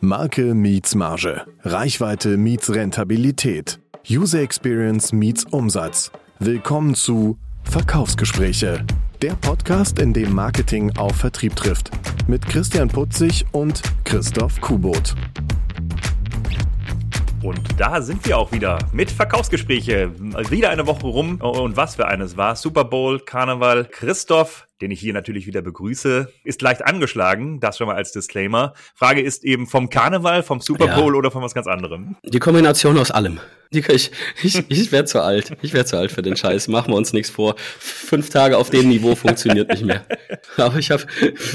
Marke meets Marge. Reichweite meets Rentabilität. User Experience meets Umsatz. Willkommen zu Verkaufsgespräche. Der Podcast, in dem Marketing auf Vertrieb trifft. Mit Christian Putzig und Christoph Kubot. Und da sind wir auch wieder mit Verkaufsgespräche. Wieder eine Woche rum und was für eines war. Super Bowl, Karneval. Christoph, den ich hier natürlich wieder begrüße, ist leicht angeschlagen. Das schon mal als Disclaimer. Frage ist eben vom Karneval, vom Super Bowl ja. oder von was ganz anderem? Die Kombination aus allem. Ich, ich, ich werde zu alt. Ich werde zu alt für den Scheiß. Machen wir uns nichts vor. Fünf Tage auf dem Niveau funktioniert nicht mehr. Aber ich habe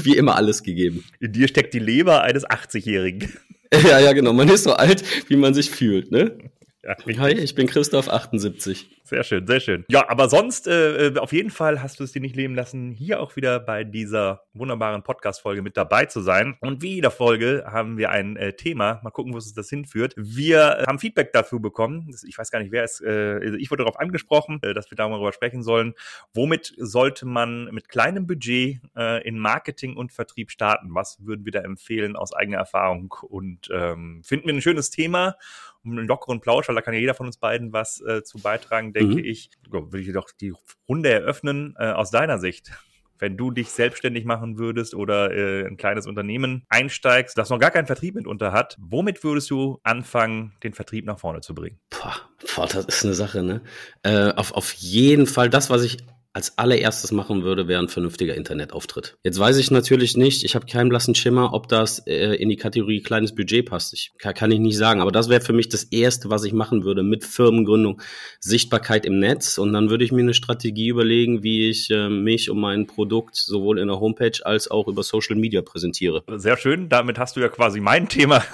wie immer alles gegeben. In dir steckt die Leber eines 80-Jährigen. Ja, ja, genau. Man ist so alt, wie man sich fühlt, ne? Ja, Hi, ich bin Christoph 78. Sehr schön, sehr schön. Ja, aber sonst, äh, äh, auf jeden Fall hast du es dir nicht leben lassen, hier auch wieder bei dieser wunderbaren Podcast-Folge mit dabei zu sein. Und wie jeder Folge haben wir ein äh, Thema. Mal gucken, wo es das hinführt. Wir äh, haben Feedback dafür bekommen. Ich weiß gar nicht, wer es, äh, also ich wurde darauf angesprochen, äh, dass wir darüber sprechen sollen. Womit sollte man mit kleinem Budget äh, in Marketing und Vertrieb starten? Was würden wir da empfehlen aus eigener Erfahrung? Und ähm, finden wir ein schönes Thema um einen lockeren Plausch, weil da kann ja jeder von uns beiden was äh, zu beitragen, denke mhm. ich. Will ich doch die Runde eröffnen äh, aus deiner Sicht wenn du dich selbstständig machen würdest oder äh, ein kleines Unternehmen einsteigst, das noch gar keinen Vertrieb mit unter hat, womit würdest du anfangen, den Vertrieb nach vorne zu bringen? Boah, boah das ist eine Sache, ne? Äh, auf, auf jeden Fall das, was ich als allererstes machen würde, wäre ein vernünftiger Internetauftritt. Jetzt weiß ich natürlich nicht, ich habe keinen blassen Schimmer, ob das äh, in die Kategorie kleines Budget passt. Ich, kann, kann ich nicht sagen, aber das wäre für mich das Erste, was ich machen würde mit Firmengründung, Sichtbarkeit im Netz und dann würde ich mir eine Strategie überlegen, wie ich äh, mich und mein Produkt sowohl in der Homepage als auch über Social Media präsentiere. Sehr schön, damit hast du ja quasi mein Thema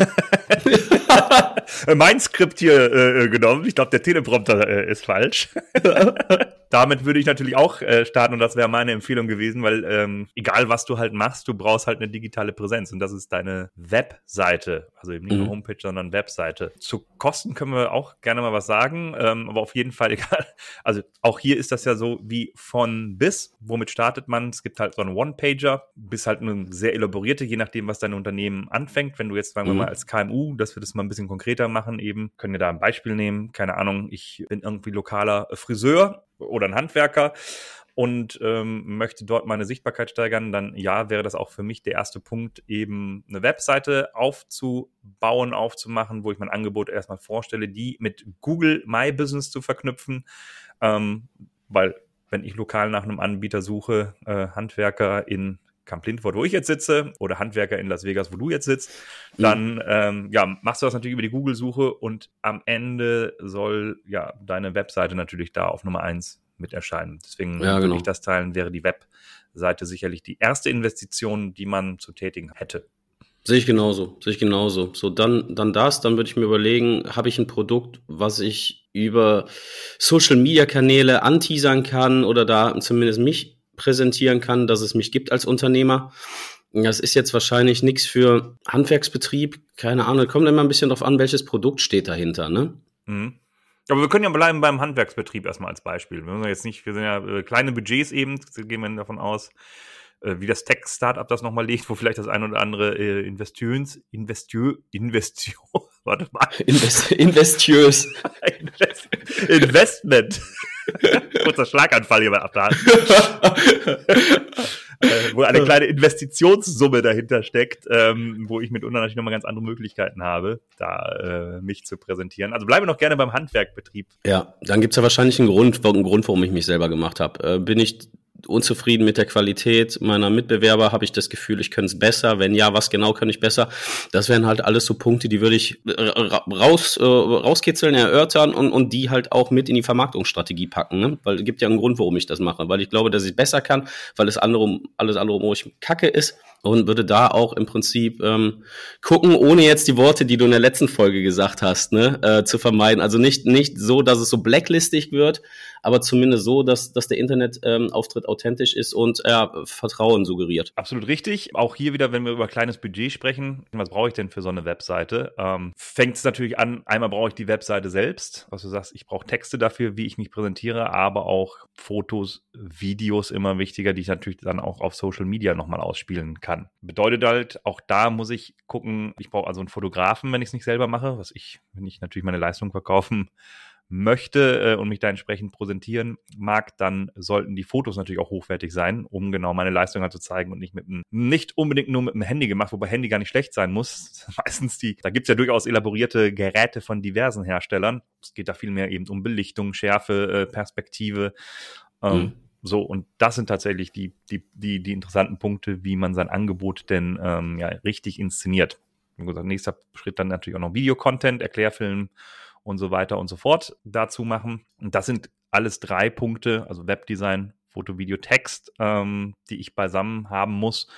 mein Skript hier äh, genommen. Ich glaube, der Teleprompter äh, ist falsch. Damit würde ich natürlich auch äh, starten und das wäre meine Empfehlung gewesen, weil ähm, egal was du halt machst, du brauchst halt eine digitale Präsenz und das ist deine Webseite, also eben nicht mhm. nur Homepage, sondern Webseite. Zu Kosten können wir auch gerne mal was sagen, ähm, aber auf jeden Fall egal. Also auch hier ist das ja so wie von bis. Womit startet man? Es gibt halt so einen One-Pager, bis halt eine sehr elaborierte, je nachdem, was dein Unternehmen anfängt. Wenn du jetzt, sagen wir mhm. mal, als KMU, dass wir das mal ein bisschen konkreter machen, eben, können wir da ein Beispiel nehmen. Keine Ahnung, ich bin irgendwie lokaler Friseur oder ein Handwerker und ähm, möchte dort meine Sichtbarkeit steigern, dann ja, wäre das auch für mich der erste Punkt, eben eine Webseite aufzubauen, aufzumachen, wo ich mein Angebot erstmal vorstelle, die mit Google My Business zu verknüpfen, ähm, weil wenn ich lokal nach einem Anbieter suche, äh, Handwerker in Camp Lindford, wo ich jetzt sitze, oder Handwerker in Las Vegas, wo du jetzt sitzt, dann mhm. ähm, ja, machst du das natürlich über die Google-Suche und am Ende soll ja deine Webseite natürlich da auf Nummer eins mit erscheinen. Deswegen ja, genau. würde ich das teilen, wäre die Webseite sicherlich die erste Investition, die man zu tätigen hätte. Sehe ich genauso, sehe ich genauso. So, dann, dann das, dann würde ich mir überlegen, habe ich ein Produkt, was ich über Social Media Kanäle anteasern kann oder da zumindest mich präsentieren kann, dass es mich gibt als Unternehmer. Das ist jetzt wahrscheinlich nichts für Handwerksbetrieb, keine Ahnung, kommt immer ein bisschen drauf an, welches Produkt steht dahinter, ne? Mhm. Aber wir können ja bleiben beim Handwerksbetrieb erstmal als Beispiel. Wir, jetzt nicht, wir sind ja äh, kleine Budgets eben, gehen wir davon aus, wie das Tech-Startup das nochmal legt, wo vielleicht das ein oder andere äh, Investitions, Investiö, Investio, warte mal. Invest, Investiös. Investment. Kurzer Schlaganfall hier mal abladen. äh, wo eine kleine Investitionssumme dahinter steckt, ähm, wo ich mitunter natürlich nochmal ganz andere Möglichkeiten habe, da äh, mich zu präsentieren. Also bleibe noch gerne beim Handwerkbetrieb. Ja, dann gibt's ja wahrscheinlich einen Grund, einen Grund, warum ich mich selber gemacht habe. Äh, bin ich unzufrieden mit der Qualität meiner Mitbewerber? Habe ich das Gefühl, ich könnte es besser? Wenn ja, was genau kann ich besser? Das wären halt alles so Punkte, die würde ich äh, raus, äh, rauskitzeln, erörtern und, und die halt auch mit in die Vermarktungsstrategie packen. Ne? Weil es gibt ja einen Grund, warum ich das mache. Weil ich glaube, dass ich besser kann, weil es andere, alles andere wo ich kacke ist und würde da auch im Prinzip ähm, gucken, ohne jetzt die Worte, die du in der letzten Folge gesagt hast, ne, äh, zu vermeiden. Also nicht, nicht so, dass es so blacklistig wird, aber zumindest so, dass, dass der Internetauftritt ähm, authentisch ist und äh, Vertrauen suggeriert. Absolut richtig. Auch hier wieder, wenn wir über kleines Budget sprechen, was brauche ich denn für so eine Webseite? Ähm, Fängt es natürlich an, einmal brauche ich die Webseite selbst, was du sagst, ich brauche Texte dafür, wie ich mich präsentiere, aber auch Fotos, Videos immer wichtiger, die ich natürlich dann auch auf Social Media nochmal ausspielen kann kann. Bedeutet halt, auch da muss ich gucken, ich brauche also einen Fotografen, wenn ich es nicht selber mache, was ich, wenn ich natürlich meine Leistung verkaufen möchte äh, und mich da entsprechend präsentieren mag, dann sollten die Fotos natürlich auch hochwertig sein, um genau meine Leistung halt zu zeigen und nicht mit einem, nicht unbedingt nur mit dem Handy gemacht, wobei Handy gar nicht schlecht sein muss. Meistens die, da gibt's ja durchaus elaborierte Geräte von diversen Herstellern. Es geht da viel mehr eben um Belichtung, Schärfe, äh, Perspektive. Ähm, mhm. So, und das sind tatsächlich die, die, die, die interessanten Punkte, wie man sein Angebot denn ähm, ja, richtig inszeniert. Wie gesagt, nächster Schritt dann natürlich auch noch Videocontent, Erklärfilm und so weiter und so fort dazu machen. Und das sind alles drei Punkte, also Webdesign, Foto, Video, Text, ähm, die ich beisammen haben muss,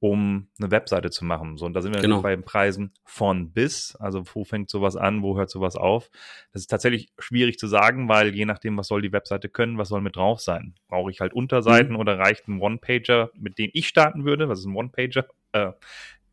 um eine Webseite zu machen. So, und da sind wir genau. bei den Preisen von bis. Also wo fängt sowas an, wo hört sowas auf? Das ist tatsächlich schwierig zu sagen, weil je nachdem, was soll die Webseite können, was soll mit drauf sein? Brauche ich halt Unterseiten mhm. oder reicht ein One-Pager, mit dem ich starten würde? Was ist ein One-Pager? Äh,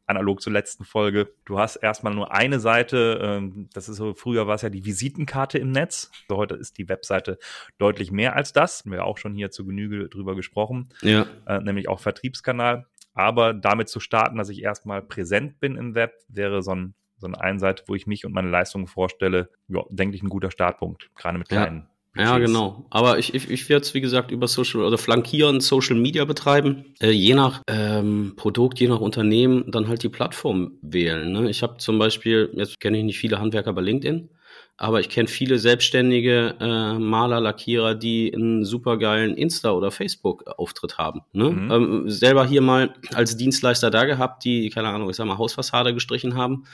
analog zur letzten Folge. Du hast erstmal nur eine Seite, ähm, das ist so, früher war es ja die Visitenkarte im Netz. So, heute ist die Webseite deutlich mehr als das. Wir haben auch schon hier zu Genüge drüber gesprochen. Ja. Äh, nämlich auch Vertriebskanal. Aber damit zu starten, dass ich erstmal präsent bin im Web, wäre so ein so eine Einseite, wo ich mich und meine Leistungen vorstelle, ja, denke ich, ein guter Startpunkt, gerade mit kleinen ja, genau. Aber ich, ich, ich werde es, wie gesagt, über Social oder flankieren, Social Media betreiben. Äh, je nach ähm, Produkt, je nach Unternehmen, dann halt die Plattform wählen. Ne? Ich habe zum Beispiel, jetzt kenne ich nicht viele Handwerker bei LinkedIn, aber ich kenne viele selbstständige äh, Maler, Lackierer, die einen supergeilen Insta- oder Facebook-Auftritt haben. Ne? Mhm. Ähm, selber hier mal als Dienstleister da gehabt, die, keine Ahnung, ich sag mal, Hausfassade gestrichen haben.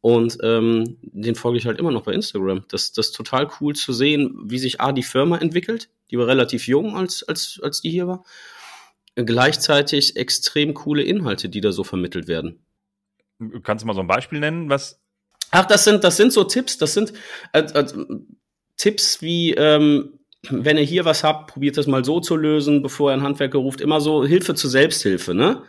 Und ähm, den folge ich halt immer noch bei Instagram. Das, das ist total cool zu sehen, wie sich A, die Firma entwickelt. Die war relativ jung, als, als, als die hier war. Gleichzeitig extrem coole Inhalte, die da so vermittelt werden. Kannst du mal so ein Beispiel nennen, was Ach, das sind, das sind so Tipps, das sind äh, äh, Tipps wie, ähm, wenn ihr hier was habt, probiert das mal so zu lösen, bevor ihr einen Handwerker ruft. Immer so Hilfe zur Selbsthilfe, ne?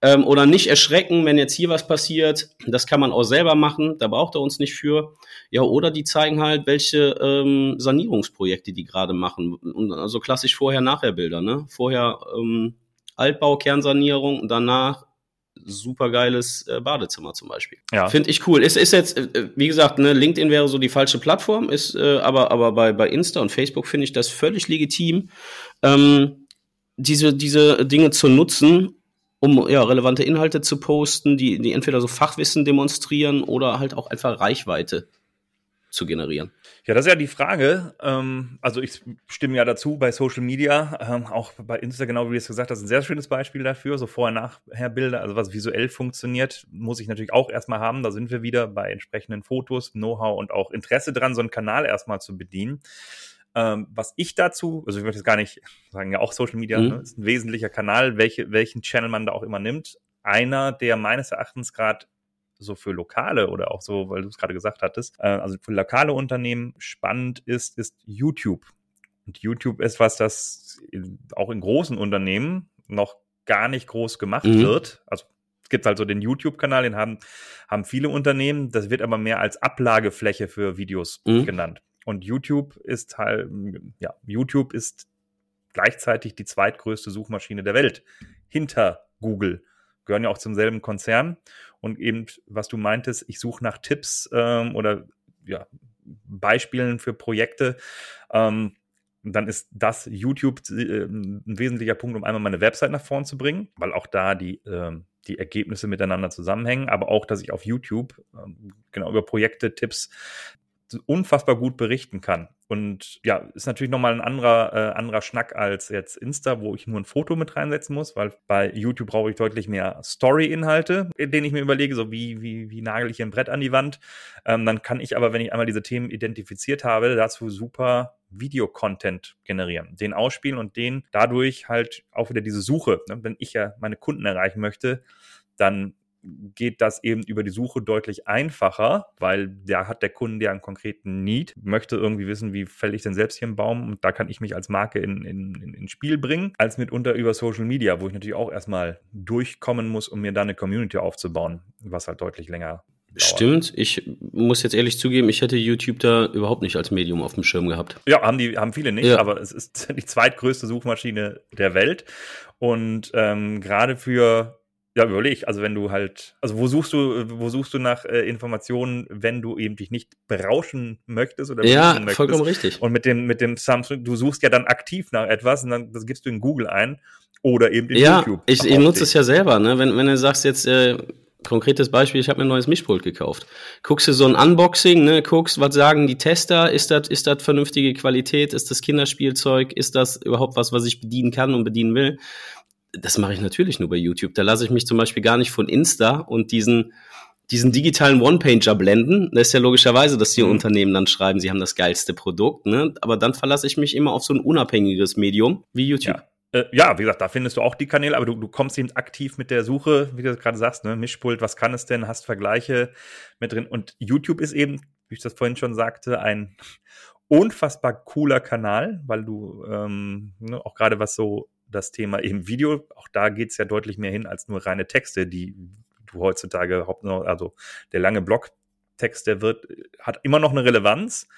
Ähm, oder nicht erschrecken, wenn jetzt hier was passiert. Das kann man auch selber machen, da braucht er uns nicht für. Ja, oder die zeigen halt, welche ähm, Sanierungsprojekte die gerade machen. Und also klassisch Vorher-Nachher-Bilder, ne? Vorher ähm, Altbau, Kernsanierung und danach supergeiles äh, Badezimmer zum Beispiel. Ja. Finde ich cool. Ist, ist jetzt, äh, wie gesagt, ne, LinkedIn wäre so die falsche Plattform, ist, äh, aber, aber bei, bei Insta und Facebook finde ich das völlig legitim, ähm, diese, diese Dinge zu nutzen, um ja, relevante Inhalte zu posten, die, die entweder so Fachwissen demonstrieren oder halt auch einfach Reichweite zu generieren. Ja, das ist ja die Frage. Ähm, also ich stimme ja dazu bei Social Media, ähm, auch bei Insta, genau wie du es gesagt hast, ein sehr schönes Beispiel dafür. So Vorher-Nachher-Bilder, also was visuell funktioniert, muss ich natürlich auch erstmal haben. Da sind wir wieder bei entsprechenden Fotos, Know-how und auch Interesse dran, so einen Kanal erstmal zu bedienen. Ähm, was ich dazu, also ich möchte jetzt gar nicht sagen, ja auch Social Media mhm. ne, ist ein wesentlicher Kanal, welche, welchen Channel man da auch immer nimmt. Einer, der meines Erachtens gerade so für lokale oder auch so, weil du es gerade gesagt hattest, äh, also für lokale Unternehmen spannend ist, ist YouTube. Und YouTube ist was, das auch in großen Unternehmen noch gar nicht groß gemacht mhm. wird. Also es gibt halt so den YouTube-Kanal, den haben, haben viele Unternehmen. Das wird aber mehr als Ablagefläche für Videos mhm. genannt. Und YouTube ist halt, ja, YouTube ist gleichzeitig die zweitgrößte Suchmaschine der Welt hinter Google. Gehören ja auch zum selben Konzern und eben, was du meintest, ich suche nach Tipps ähm, oder ja, Beispielen für Projekte. Ähm, dann ist das YouTube äh, ein wesentlicher Punkt, um einmal meine Website nach vorn zu bringen, weil auch da die, äh, die Ergebnisse miteinander zusammenhängen, aber auch, dass ich auf YouTube äh, genau über Projekte, Tipps unfassbar gut berichten kann. Und ja, ist natürlich nochmal ein anderer, äh, anderer Schnack als jetzt Insta, wo ich nur ein Foto mit reinsetzen muss, weil bei YouTube brauche ich deutlich mehr Story-Inhalte, in denen ich mir überlege, so wie, wie, wie nagel ich hier ein Brett an die Wand. Ähm, dann kann ich aber, wenn ich einmal diese Themen identifiziert habe, dazu super Videocontent generieren, den ausspielen und den dadurch halt auch wieder diese Suche, ne? wenn ich ja meine Kunden erreichen möchte, dann geht das eben über die Suche deutlich einfacher, weil da hat der Kunde ja einen konkreten Need, möchte irgendwie wissen, wie fälle ich denn selbst hier einen Baum und da kann ich mich als Marke in, in, in, in Spiel bringen, als mitunter über Social Media, wo ich natürlich auch erstmal durchkommen muss, um mir da eine Community aufzubauen, was halt deutlich länger Dauert. Stimmt, ich muss jetzt ehrlich zugeben, ich hätte YouTube da überhaupt nicht als Medium auf dem Schirm gehabt. Ja, haben die, haben viele nicht, ja. aber es ist die zweitgrößte Suchmaschine der Welt. Und ähm, gerade für Ja, überleg, also wenn du halt, also wo suchst du, wo suchst du nach äh, Informationen, wenn du eben dich nicht berauschen möchtest oder Ja, möchtest? vollkommen richtig. Und mit dem, mit dem Samsung, du suchst ja dann aktiv nach etwas und dann das gibst du in Google ein oder eben in Ja, YouTube. ich, ich nutze es ja selber, ne? Wenn, wenn du sagst jetzt, äh, konkretes Beispiel, ich habe mir ein neues Mischpult gekauft. Guckst du so ein Unboxing, ne, guckst, was sagen die Tester, ist das ist das vernünftige Qualität, ist das Kinderspielzeug, ist das überhaupt was, was ich bedienen kann und bedienen will? Das mache ich natürlich nur bei YouTube. Da lasse ich mich zum Beispiel gar nicht von Insta und diesen diesen digitalen One-Pager blenden. Das ist ja logischerweise, dass die Mhm. Unternehmen dann schreiben, sie haben das geilste Produkt, ne? Aber dann verlasse ich mich immer auf so ein unabhängiges Medium wie YouTube. Ja. Äh, ja, wie gesagt, da findest du auch die Kanäle, aber du, du kommst eben aktiv mit der Suche, wie du gerade sagst, ne, Mischpult, was kann es denn, hast Vergleiche mit drin. Und YouTube ist eben, wie ich das vorhin schon sagte, ein unfassbar cooler Kanal, weil du ähm, ne, auch gerade was so das Thema eben Video, auch da geht's ja deutlich mehr hin als nur reine Texte, die du heutzutage noch, also der lange Blogtext, der wird, hat immer noch eine Relevanz,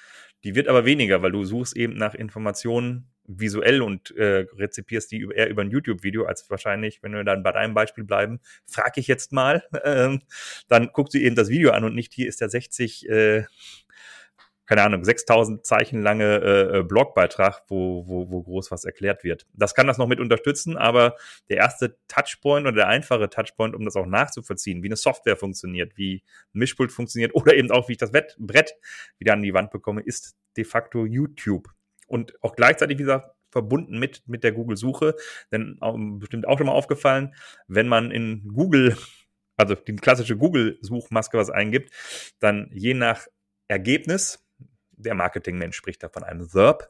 die wird aber weniger, weil du suchst eben nach Informationen visuell und äh, rezipierst die eher über ein YouTube-Video, als wahrscheinlich, wenn wir dann bei deinem Beispiel bleiben, frag ich jetzt mal, ähm, dann guckst du eben das Video an und nicht hier ist der 60, äh, keine Ahnung, 6000 Zeichen lange äh, äh, Blogbeitrag, wo, wo, wo groß was erklärt wird. Das kann das noch mit unterstützen, aber der erste Touchpoint oder der einfache Touchpoint, um das auch nachzuvollziehen, wie eine Software funktioniert, wie ein Mischpult funktioniert oder eben auch, wie ich das Wett Brett wieder an die Wand bekomme, ist de facto YouTube. Und auch gleichzeitig, wie gesagt, verbunden mit, mit der Google-Suche. Denn ähm, bestimmt auch schon mal aufgefallen, wenn man in Google, also die klassische Google-Suchmaske was eingibt, dann je nach Ergebnis, der Marketingmensch spricht da von einem SERP,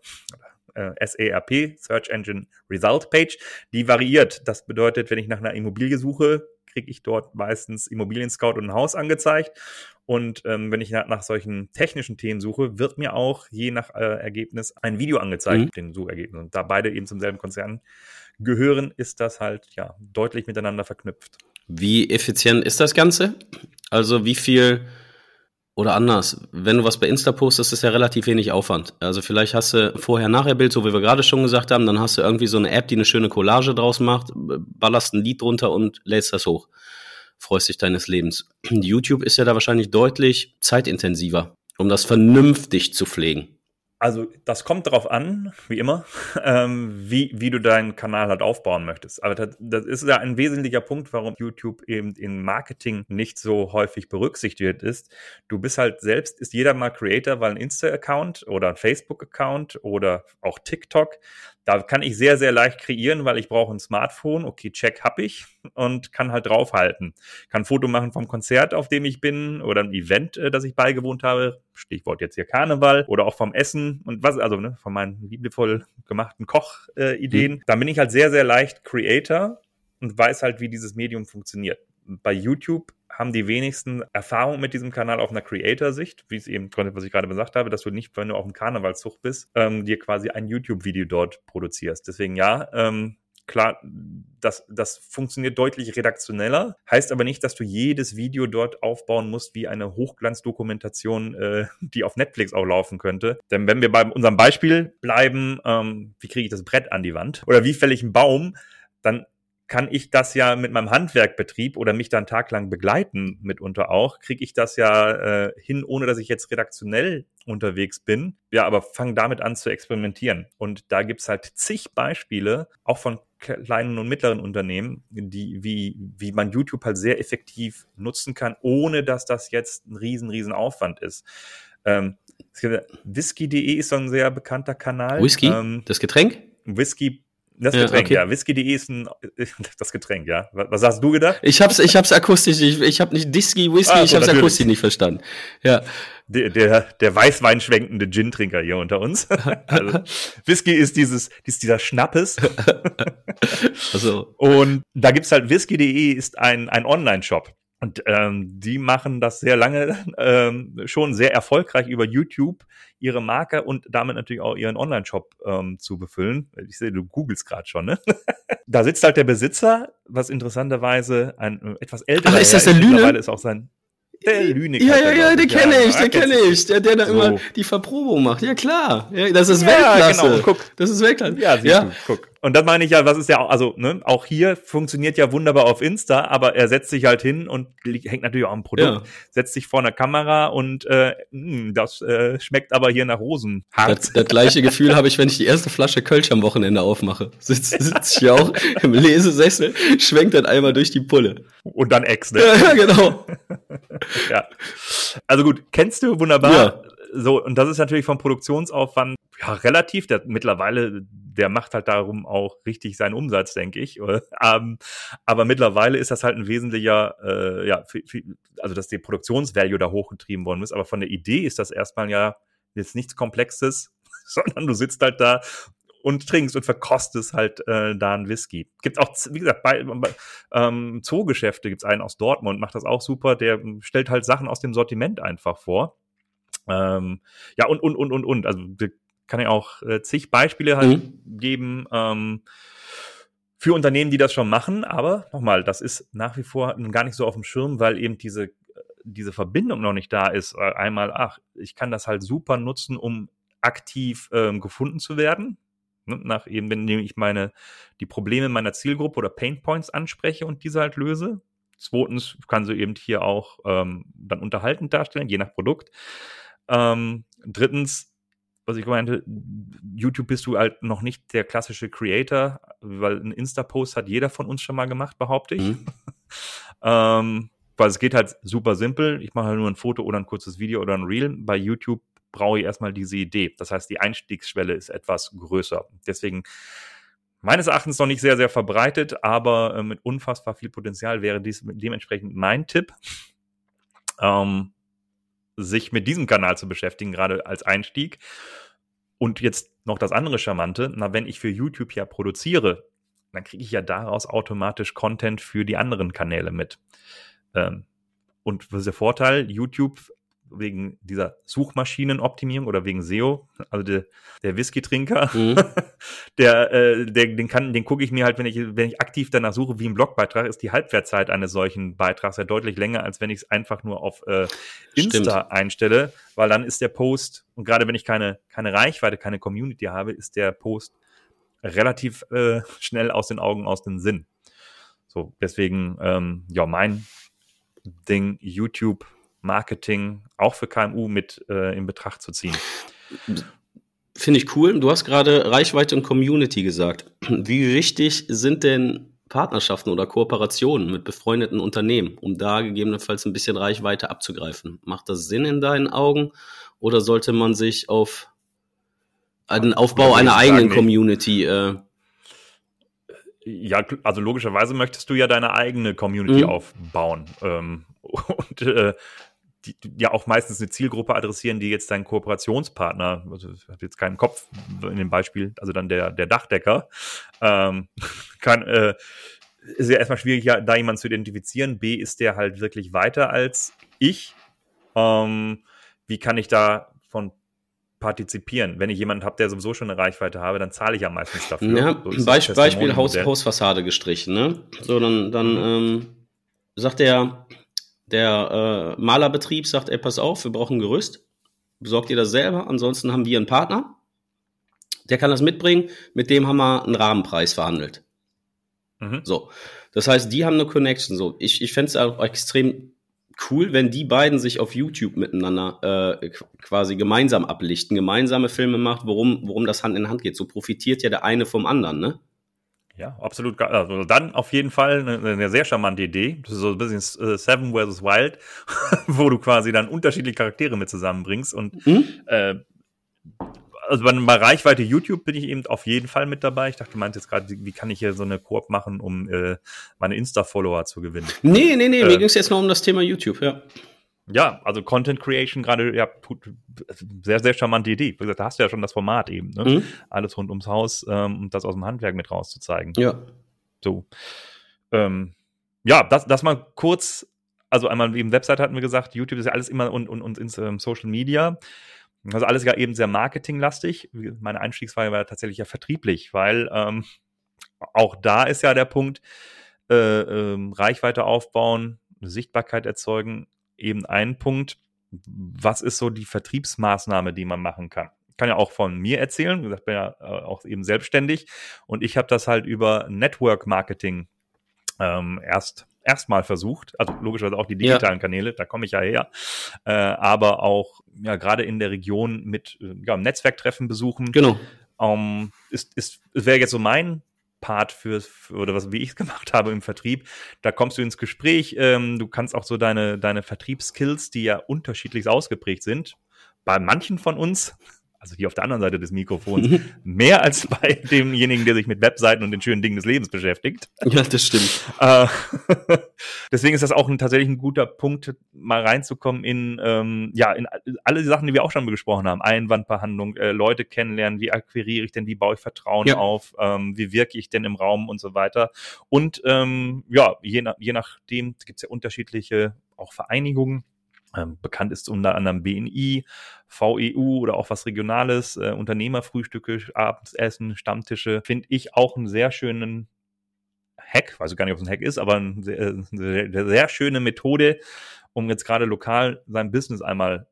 äh, SERP, Search Engine Result Page, die variiert. Das bedeutet, wenn ich nach einer Immobilie suche, kriege ich dort meistens Immobilien Scout und ein Haus angezeigt. Und ähm, wenn ich nach, nach solchen technischen Themen suche, wird mir auch je nach äh, Ergebnis ein Video angezeigt, Mhm. den Suchergebnis. Und da beide eben zum selben Konzern gehören, ist das halt ja deutlich miteinander verknüpft. Wie effizient ist das Ganze? Also wie viel oder anders, wenn du was bei Insta postest, ist ja relativ wenig Aufwand. Also vielleicht hast du vorher-nachher-Bild, so wie wir gerade schon gesagt haben, dann hast du irgendwie so eine App, die eine schöne Collage draus macht, ballerst ein Lied drunter und lädst das hoch. Freust dich deines Lebens. YouTube ist ja da wahrscheinlich deutlich zeitintensiver, um das vernünftig zu pflegen. Also das kommt darauf an, wie immer, ähm, wie, wie du deinen Kanal halt aufbauen möchtest. Aber das, das ist ja ein wesentlicher Punkt, warum YouTube eben in Marketing nicht so häufig berücksichtigt ist. Du bist halt selbst, ist jeder mal Creator, weil ein Insta-Account oder ein Facebook-Account oder auch TikTok, da kann ich sehr, sehr leicht kreieren, weil ich brauche ein Smartphone. Okay, check hab ich und kann halt draufhalten. Kann ein Foto machen vom Konzert, auf dem ich bin oder ein Event, äh, das ich beigewohnt habe. Stichwort jetzt hier Karneval oder auch vom Essen und was, also ne, von meinen liebevoll gemachten Kochideen. Äh. Mhm. Da bin ich halt sehr, sehr leicht Creator und weiß halt, wie dieses Medium funktioniert. Bei YouTube haben die wenigsten Erfahrung mit diesem Kanal auf einer Creator-Sicht, wie es eben, was ich gerade gesagt habe, dass du nicht, wenn du auf dem Karnevalszug bist, ähm, dir quasi ein YouTube-Video dort produzierst. Deswegen ja, ähm, klar, das, das funktioniert deutlich redaktioneller, heißt aber nicht, dass du jedes Video dort aufbauen musst wie eine Hochglanzdokumentation, äh, die auf Netflix auch laufen könnte. Denn wenn wir bei unserem Beispiel bleiben, ähm, wie kriege ich das Brett an die Wand oder wie fälle ich einen Baum, dann kann ich das ja mit meinem Handwerkbetrieb oder mich dann taglang begleiten mitunter auch, kriege ich das ja äh, hin, ohne dass ich jetzt redaktionell unterwegs bin. Ja, aber fang damit an zu experimentieren. Und da gibt's halt zig Beispiele, auch von kleinen und mittleren Unternehmen, die, wie, wie man YouTube halt sehr effektiv nutzen kann, ohne dass das jetzt ein riesen, riesen Aufwand ist. Ähm, Whisky.de ist so ein sehr bekannter Kanal. Whisky? Ähm, das Getränk? Whisky das Ja, Getränk, okay. ja. Whisky.de ist ein, das Getränk, ja. Was, hast du gedacht? Ich hab's, ich hab's akustisch, ich, ich hab nicht Disky, Whisky, Ah, ich so, hab's natürlich. akustisch nicht verstanden. Ja. Der, der, der Weißwein schwenkende Gin-Trinker hier unter uns. also, Whisky ist dieses, ist dieser Schnappes. Also, Und da gibt's halt Whisky.de ist ein, ein Online-Shop. Und ähm, die machen das sehr lange ähm, schon sehr erfolgreich über YouTube, ihre Marke und damit natürlich auch ihren Online-Shop ähm, zu befüllen. Ich sehe, du googelst gerade schon, ne? da sitzt halt der Besitzer, was interessanterweise ein äh, etwas älterer Ach, ist das der Lüne? Mittlerweile ist auch sein der Lüne. ja, ja, ja, den kenne ich, den kenne ich. Der, der da So. immer die Verprobung macht. Ja, klar. Ja, das ist Ja, Weltklasse. genau, guck. Das ist Weltklasse. Ja, ja. du, guck. Und dann meine ich ja, was ist ja auch, also ne, auch hier funktioniert ja wunderbar auf Insta, aber er setzt sich halt hin und hängt natürlich auch am Produkt, ja. setzt sich vor einer Kamera und äh, mh, hm, das äh, schmeckt aber hier nach Rosen. Das, das gleiche Gefühl habe ich, wenn ich die erste Flasche Kölsch am Wochenende aufmache. Sitze sitz ich auch im Lesesessel, schwenkt dann einmal durch die Pulle. Und dann Ex, ne? Ja, genau. ja. Also gut, kennst du wunderbar. Ja. So, und das ist natürlich vom Produktionsaufwand ja, relativ. Der mittlerweile, der macht halt darum auch richtig seinen Umsatz, denke ich. ähm, aber mittlerweile ist das halt ein wesentlicher, äh, ja, für, für, also dass die Produktionsvalue da hochgetrieben worden ist. Aber von der Idee ist das erstmal ja jetzt nichts Komplexes, sondern du sitzt halt da und trinkst und verkostest halt äh, da einen Whisky. Gibt auch, wie gesagt, bei, bei ähm, Zoogeschäfte gibt's einen aus Dortmund, macht das auch super. Der stellt halt Sachen aus dem Sortiment einfach vor. Ähm, ja, und, und, und, und, und. Also kann ja auch äh, zig Beispiele halt mhm. geben ähm, für Unternehmen, die das schon machen. Aber nochmal, das ist nach wie vor gar nicht so auf dem Schirm, weil eben diese, diese Verbindung noch nicht da ist. Äh, einmal, ach, ich kann das halt super nutzen, um aktiv ähm, gefunden zu werden. Ne, nach eben, wenn ich meine, die Probleme meiner Zielgruppe oder Pain Points anspreche und diese halt löse. Zweitens kann sie eben hier auch ähm, dann unterhaltend darstellen, je nach Produkt. Ähm, drittens, was ich meinte, YouTube bist du halt noch nicht der klassische Creator, weil ein Insta-Post hat jeder von uns schon mal gemacht, behaupte ich. Mhm. ähm, weil es geht halt super simpel. Ich mache halt nur ein Foto oder ein kurzes Video oder ein Reel. Bei YouTube brauche ich erstmal diese Idee. Das heißt, die Einstiegsschwelle ist etwas größer. Deswegen meines Erachtens noch nicht sehr, sehr verbreitet, aber äh, mit unfassbar viel Potenzial wäre dies dementsprechend mein Tipp. Ähm, sich mit diesem Kanal zu beschäftigen, gerade als Einstieg. Und jetzt noch das andere Charmante, na, wenn ich für YouTube ja produziere, dann kriege ich ja daraus automatisch Content für die anderen Kanäle mit. Ähm, und was ist der Vorteil? YouTube wegen dieser Suchmaschinenoptimierung oder wegen SEO, also der, der Whisky-Trinker, mhm. der, äh, der, den kann, den gucke ich mir halt, wenn ich, wenn ich aktiv danach suche, wie ein Blogbeitrag, ist die Halbwertzeit eines solchen Beitrags ja deutlich länger, als wenn ich es einfach nur auf äh, Insta Stimmt. einstelle, weil dann ist der Post, und gerade wenn ich keine, keine Reichweite, keine Community habe, ist der Post relativ äh, schnell aus den Augen, aus dem Sinn. So, deswegen, ähm, ja, mein Ding, YouTube Marketing auch für KMU mit äh, in Betracht zu ziehen. Finde ich cool. Du hast gerade Reichweite und Community gesagt. Wie wichtig sind denn Partnerschaften oder Kooperationen mit befreundeten Unternehmen, um da gegebenenfalls ein bisschen Reichweite abzugreifen? Macht das Sinn in deinen Augen oder sollte man sich auf den Aufbau einer eigenen Community äh, ja, also logischerweise möchtest du ja deine eigene Community mhm. aufbauen. Ähm, und äh, die, ja auch meistens eine Zielgruppe adressieren, die jetzt dein Kooperationspartner, also hat jetzt keinen Kopf in dem Beispiel, also dann der, der Dachdecker, ähm, kann, äh, ist ja erstmal schwierig, da jemanden zu identifizieren. B, ist der halt wirklich weiter als ich? Ähm, wie kann ich da von partizipieren? Wenn ich jemanden habe, der sowieso schon eine Reichweite habe, dann zahle ich ja meistens dafür. Ja, so Beispiel, Beispiel Haus, Hausfassade gestrichen, ne? So, dann, dann mhm. ähm, sagt der, der äh, Malerbetrieb sagt, ey, pass auf, wir brauchen ein Gerüst. Besorgt ihr das selber? Ansonsten haben wir einen Partner. Der kann das mitbringen. Mit dem haben wir einen Rahmenpreis verhandelt. Mhm. So. Das heißt, die haben eine Connection. So, ich, ich fände es auch extrem cool, wenn die beiden sich auf YouTube miteinander äh, quasi gemeinsam ablichten, gemeinsame Filme macht, worum, worum das Hand in Hand geht. So profitiert ja der eine vom anderen, ne? Ja, absolut. Also dann auf jeden Fall eine, eine sehr charmante Idee. Das ist so ein bisschen äh, Seven vs. Wild, wo du quasi dann unterschiedliche Charaktere mit zusammenbringst. Und mhm. äh, also bei, bei Reichweite YouTube bin ich eben auf jeden Fall mit dabei. Ich dachte, du meinst jetzt gerade, wie kann ich hier so eine Koop machen, um äh, meine Insta-Follower zu gewinnen? Nee, nee, nee, äh, mir ging es jetzt nur um das Thema YouTube, ja ja, also Content Creation gerade, ja, sehr, sehr charmante Idee. Wie gesagt, da hast du ja schon das Format eben, ne? Mhm. Alles rund ums Haus ähm, und das aus dem Handwerk mit rauszuzeigen. Ja. So. Ähm, ja, das, das mal kurz, also einmal eben Website hatten wir gesagt, YouTube ist ja alles immer und, und, und ins ähm, Social Media. Also alles ja eben sehr marketinglastig. Meine Einstiegsfrage war tatsächlich ja vertrieblich, weil ähm, auch da ist ja der Punkt, äh, ähm, Reichweite aufbauen, Sichtbarkeit erzeugen, eben ein Punkt. Was ist so die Vertriebsmaßnahme, die man machen kann? kann ja auch von mir erzählen, wie gesagt, bin ja äh, auch eben selbstständig und ich habe das halt über Network Marketing ähm, erst erstmal versucht, also logischerweise auch die digitalen ja. Kanäle, da komme ich ja her, äh, aber auch ja gerade in der Region mit äh, ja, Netzwerktreffen besuchen. Genau. Ähm, ist, ist, wäre jetzt so mein Part für, für oder was wie ich es gemacht habe im Vertrieb. Da kommst du ins Gespräch. Ähm, du kannst auch so deine deine Vertriebsskills, die ja unterschiedlich ausgeprägt sind, bei manchen von uns also hier auf der anderen Seite des Mikrofons, mehr als bei demjenigen, der sich mit Webseiten und den schönen Dingen des Lebens beschäftigt. Ja, das stimmt. Äh, deswegen ist das auch ein, tatsächlich ein guter Punkt, mal reinzukommen in, ähm, ja, in alle Sachen, die wir auch schon besprochen haben. Einwandbehandlung, äh, Leute kennenlernen, wie akquiriere ich denn, wie baue ich Vertrauen ja. auf, ähm, wie wirke ich denn im Raum und so weiter. Und ähm, ja, je, nach, je nachdem gibt es ja unterschiedliche auch Vereinigungen bekannt ist unter anderem BNI, VEU oder auch was Regionales, äh, Unternehmerfrühstücke, Abendessen, Stammtische, finde ich auch einen sehr schönen Hack, weiß ich gar nicht, ob es ein Hack ist, aber eine sehr, sehr, sehr schöne Methode, um jetzt gerade lokal sein Business einmal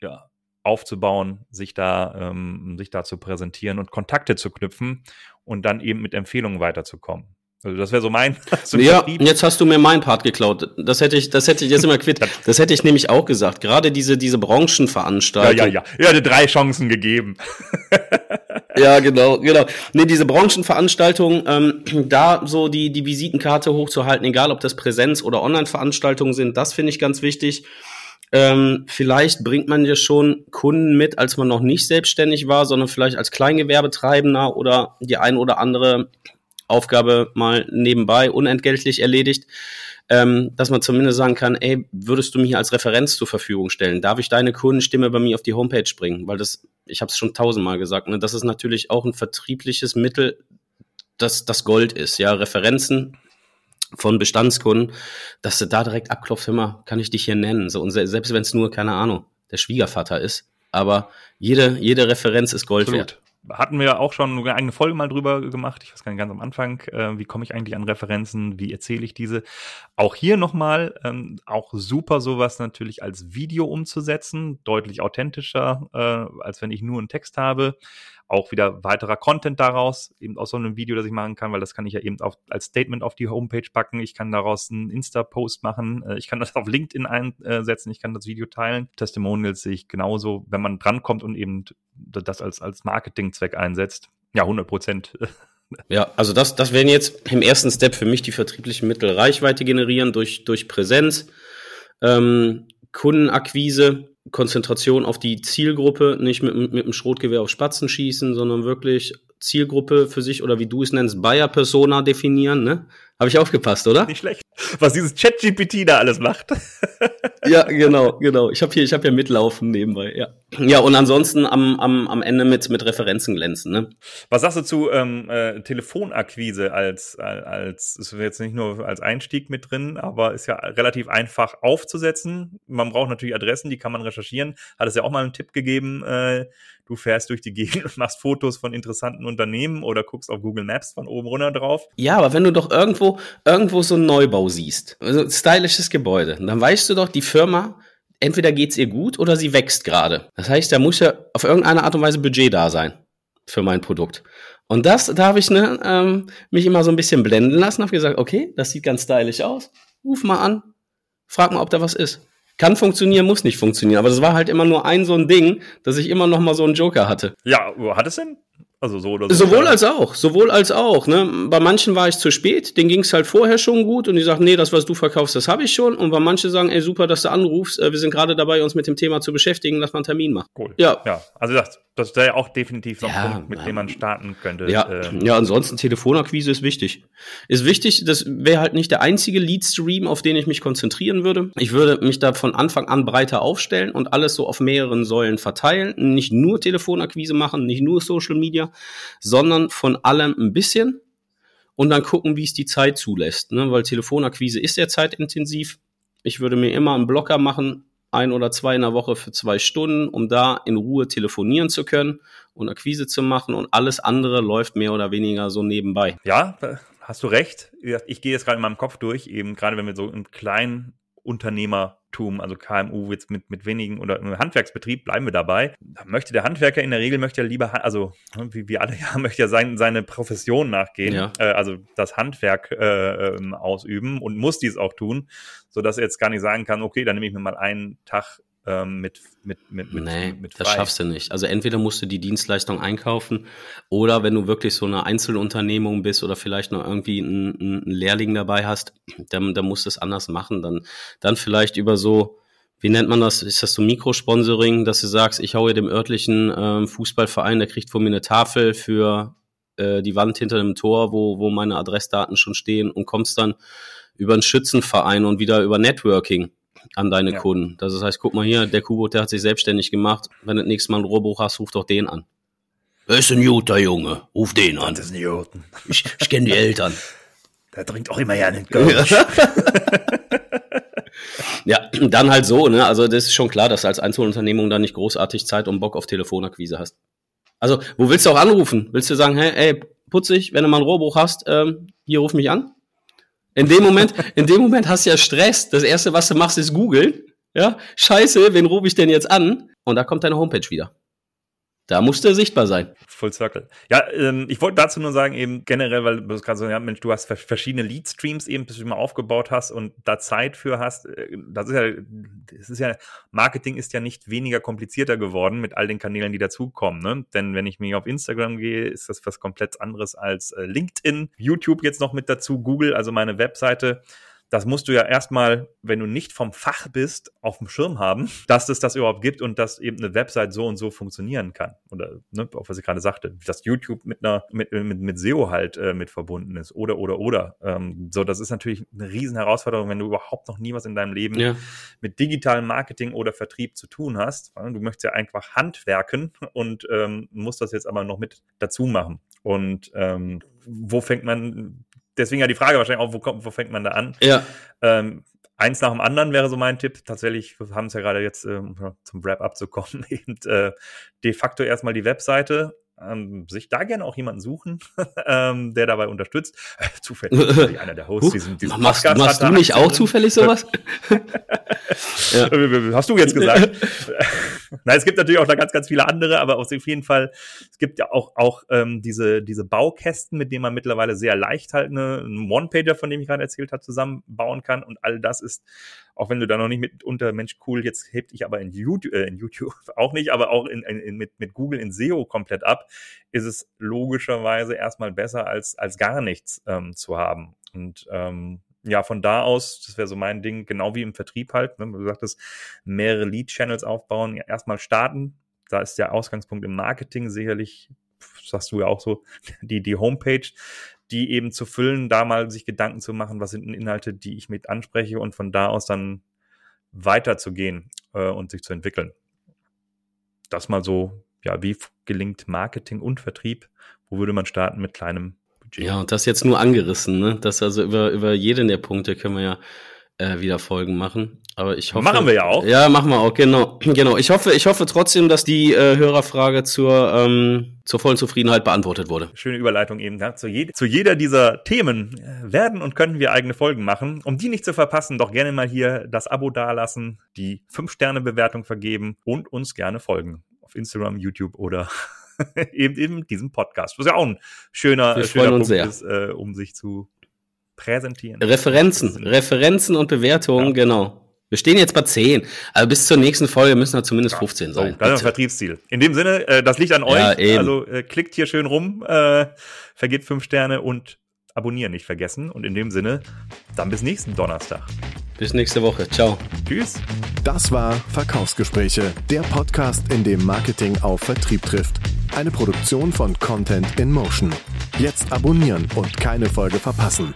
ja, aufzubauen, sich da, ähm, sich da zu präsentieren und Kontakte zu knüpfen und dann eben mit Empfehlungen weiterzukommen. Also das wäre so mein. So ja, Vertrieb. jetzt hast du mir meinen Part geklaut. Das hätte ich, das hätte ich jetzt immer quitt. Das hätte ich nämlich auch gesagt. Gerade diese diese Branchenveranstaltung. Ja, ja, ja. Er hatte drei Chancen gegeben. ja, genau, genau. Nee, diese Branchenveranstaltung, ähm, da so die die Visitenkarte hochzuhalten, egal ob das Präsenz oder Online-Veranstaltungen sind, das finde ich ganz wichtig. Ähm, vielleicht bringt man ja schon Kunden mit, als man noch nicht selbstständig war, sondern vielleicht als Kleingewerbetreibender oder die ein oder andere Aufgabe mal nebenbei unentgeltlich erledigt, ähm, dass man zumindest sagen kann, ey, würdest du mich als Referenz zur Verfügung stellen? Darf ich deine Kundenstimme bei mir auf die Homepage bringen? Weil das, ich habe es schon tausendmal gesagt, ne, das ist natürlich auch ein vertriebliches Mittel, das das Gold ist. Ja, Referenzen von Bestandskunden, dass du da direkt abklopfst, immer kann ich dich hier nennen. So, und selbst wenn es nur, keine Ahnung, der Schwiegervater ist, aber jede, jede Referenz ist Gold Absolut. wert hatten wir auch schon eine eigene Folge mal drüber gemacht. Ich weiß gar nicht ganz am Anfang, äh, wie komme ich eigentlich an Referenzen, wie erzähle ich diese. Auch hier nochmal, ähm, auch super sowas natürlich als Video umzusetzen, deutlich authentischer, äh, als wenn ich nur einen Text habe auch wieder weiterer Content daraus, eben aus so einem Video, das ich machen kann, weil das kann ich ja eben auf, als Statement auf die Homepage packen. Ich kann daraus einen Insta-Post machen. Äh, ich kann das auf LinkedIn einsetzen. Ich kann das Video teilen. Testimonials sehe ich genauso, wenn man drankommt und eben das als, als Marketingzweck einsetzt. Ja, 100 Prozent. Ja, also das, das wären jetzt im ersten Step für mich die vertrieblichen Mittel Reichweite generieren durch, durch Präsenz, ähm, Kundenakquise, Konzentration auf die Zielgruppe, nicht mit, mit dem Schrotgewehr auf Spatzen schießen, sondern wirklich Zielgruppe für sich oder wie du es nennst, Buyer-Persona definieren, ne? Habe ich aufgepasst, oder? Nicht schlecht. Was dieses Chat-GPT da alles macht. ja, genau, genau. Ich habe hier, ich habe ja mitlaufen nebenbei, ja. Ja, und ansonsten am, am, am Ende mit, mit Referenzen glänzen, ne? Was sagst du zu ähm, äh, Telefonakquise als, als, ist jetzt nicht nur als Einstieg mit drin, aber ist ja relativ einfach aufzusetzen. Man braucht natürlich Adressen, die kann man recherchieren. Hat es ja auch mal einen Tipp gegeben, äh, du fährst durch die Gegend und machst Fotos von interessanten Unternehmen oder guckst auf Google Maps von oben runter drauf. Ja, aber wenn du doch irgendwo, irgendwo so einen Neubau siehst, also stylisches Gebäude, dann weißt du doch, die Firma, entweder geht's ihr gut oder sie wächst gerade. Das heißt, da muss ja auf irgendeine Art und Weise Budget da sein für mein Produkt. Und das, da habe ich ne, ähm, mich immer so ein bisschen blenden lassen, habe gesagt, okay, das sieht ganz stylisch aus. Ruf mal an, frag mal, ob da was ist. Kann funktionieren, muss nicht funktionieren. Aber das war halt immer nur ein so ein Ding, dass ich immer noch mal so einen Joker hatte. Ja, hat es denn? Also so oder so. Sowohl als auch, sowohl als auch. Ne? Bei manchen war ich zu spät, denen ging es halt vorher schon gut und die sagen, nee, das, was du verkaufst, das habe ich schon. Und bei manchen sagen, ey, super, dass du anrufst, äh, wir sind gerade dabei, uns mit dem Thema zu beschäftigen, lass mal einen Termin machen. Cool. Ja. Ja, also das, das wäre ja auch definitiv noch ja, ein Punkt, mit ja. dem man starten könnte. Ja, ähm. ja ansonsten Telefonakquise ist wichtig. Ist wichtig, das wäre halt nicht der einzige Lead-Stream, auf den ich mich konzentrieren würde. Ich würde mich da von Anfang an breiter aufstellen und alles so auf mehreren Säulen verteilen. Nicht nur Telefonakquise machen, nicht nur Social Media, sondern von allem ein bisschen und dann gucken, wie es die Zeit zulässt. Ne? Weil Telefonakquise ist sehr zeitintensiv. Ich würde mir immer einen Blocker machen, ein oder zwei in der Woche für zwei Stunden, um da in Ruhe telefonieren zu können und Akquise zu machen und alles andere läuft mehr oder weniger so nebenbei. Ja, hast du recht. Ich gehe jetzt gerade in meinem Kopf durch, eben gerade wenn wir so im kleinen Unternehmertum, also KMU jetzt mit, mit wenigen oder im Handwerksbetrieb, bleiben wir dabei. Da möchte der Handwerker in der Regel möchte ja lieber, also wie wir alle ja, möchte ja sein, seine Profession nachgehen, ja. äh, also das Handwerk äh, ähm, ausüben und muss dies auch tun, so dass er jetzt gar nicht sagen kann, okay, dann nehme ich mir mal einen Tag ähm, mit, mit, mit, mit, nee, mit frei. das schaffst du nicht. Also entweder musst du die Dienstleistung einkaufen oder wenn du wirklich so eine Einzelunternehmung bist oder vielleicht noch irgendwie einen, einen Lehrling dabei hast, dann, dann musst du es anders machen. Dann, dann vielleicht über so, wie nennt man das? Ist das so Mikrosponsoring, dass du sagst, ich haue dem örtlichen ähm, Fußballverein, der kriegt von mir eine Tafel für äh, die Wand hinter dem Tor, wo, wo meine Adressdaten schon stehen und kommst dann über einen Schützenverein und wieder über Networking an deine ja. Kunden. Das heißt, guck mal hier, der Kubo, der hat sich selbstständig gemacht. Wenn du das nächste Mal ein Rohrbruch hast, ruf doch den an. Das ist ein guter Junge, ruf den an. Das ist ein Juten. Ich, ich kenne die Eltern. Der trinkt auch immer gerne Kölsch. ja, dann halt so, ne? Also das ist schon klar, dass du als Einzelunternehmung da nicht großartig Zeit und Bock auf Telefonakquise hast. Also, wo willst du auch anrufen? Willst du sagen, hey, ey, putzig, wenn du mal ein Rohrbruch hast, ähm, hier ruf mich an? In dem Moment, in dem Moment hast du ja Stress. Das erste, was du machst, ist googeln. Ja, scheiße, wen rufe ich denn jetzt an? Und da kommt deine Homepage wieder. Da muss der sichtbar sein. Full Circle. Ja, ähm, ich wollte dazu nur sagen, eben generell, weil du gerade so, ja, Mensch, du hast verschiedene Lead-Streams eben, bis du mal aufgebaut hast und da Zeit für hast. Äh, das ist ja, das ist ja, Marketing ist ja nicht weniger komplizierter geworden mit all den Kanälen, die dazukommen. Ne? Denn wenn ich mir auf Instagram gehe, ist das was komplett anderes als äh, LinkedIn. YouTube jetzt noch mit dazu, Google, also meine Webseite das musst du ja erstmal, wenn du nicht vom Fach bist, auf dem Schirm haben, dass es das überhaupt gibt und dass eben eine Website so und so funktionieren kann. Oder, ne, auch was ich gerade sagte, dass YouTube mit einer, mit, mit, mit SEO halt äh, mit verbunden ist. Oder, oder, oder. Ähm, so, das ist natürlich eine riesen Herausforderung, wenn du überhaupt noch nie was in deinem Leben ja. mit digitalem Marketing oder Vertrieb zu tun hast. Du möchtest ja einfach handwerken und ähm, musst das jetzt aber noch mit dazu machen. Und ähm, wo fängt man deswegen ja die Frage wahrscheinlich auch, wo, kommt, wo fängt man da an? Ja. Ähm, eins nach dem anderen wäre so mein Tipp. Tatsächlich, wir haben es ja gerade jetzt, ähm, zum Wrap-up zu kommen, eben äh, de facto erstmal die Webseite ähm, sich da gerne auch jemanden suchen, ähm, der dabei unterstützt. Äh, zufällig einer der Hosts diesen, diesen machst, Podcast machst du nicht auch zufällig sowas? ja. Hast du jetzt gesagt? Nein, es gibt natürlich auch da ganz, ganz viele andere, aber auf jeden Fall, es gibt ja auch, auch ähm, diese, diese Baukästen, mit denen man mittlerweile sehr leicht halt eine, einen One-Pager, von dem ich gerade erzählt habe, zusammenbauen kann. Und all das ist auch wenn du da noch nicht mit unter Mensch cool, jetzt hebt ich aber in YouTube, äh, in YouTube auch nicht, aber auch in, in, mit, mit Google in SEO komplett ab, ist es logischerweise erstmal besser als, als gar nichts ähm, zu haben. Und ähm, ja, von da aus, das wäre so mein Ding, genau wie im Vertrieb halt, ne, du sagtest, mehrere Lead-Channels aufbauen, ja, erstmal starten. Da ist der Ausgangspunkt im Marketing sicherlich, sagst du ja auch so, die, die Homepage die eben zu füllen, da mal sich Gedanken zu machen, was sind Inhalte, die ich mit anspreche und von da aus dann weiterzugehen äh, und sich zu entwickeln. Das mal so, ja, wie gelingt Marketing und Vertrieb? Wo würde man starten mit kleinem? Ja, und das jetzt nur angerissen, ne? Das also über, über jeden der Punkte können wir ja äh, wieder Folgen machen. Aber ich hoffe. Machen wir ja auch. Ja, machen wir auch, genau. Genau. Ich hoffe, ich hoffe trotzdem, dass die äh, Hörerfrage zur, ähm, zur vollen Zufriedenheit beantwortet wurde. Schöne Überleitung eben. Ja. Zu, je zu jeder dieser Themen äh, werden und können wir eigene Folgen machen. Um die nicht zu verpassen, doch gerne mal hier das Abo dalassen, die 5-Sterne-Bewertung vergeben und uns gerne folgen. Auf Instagram, YouTube oder eben in diesem Podcast. Was ja auch ein schöner, schöner Punkt ist, äh, um sich zu präsentieren. Referenzen, Referenzen und Bewertungen, ja. genau. Wir stehen jetzt bei 10. Also bis zur nächsten Folge müssen wir zumindest 15 sein. So, das ist ein Vertriebsziel. In dem Sinne, äh, das liegt an euch. Ja. Also äh, klickt hier schön rum, äh, vergebt fünf Sterne und abonnieren nicht vergessen. Und in dem Sinne, dann bis nächsten Donnerstag. Bis nächste Woche. Ciao. Tschüss. Das war Verkaufsgespräche, der Podcast, in dem Marketing auf Vertrieb trifft. Eine Produktion von Content in Motion. Jetzt abonnieren und keine Folge verpassen.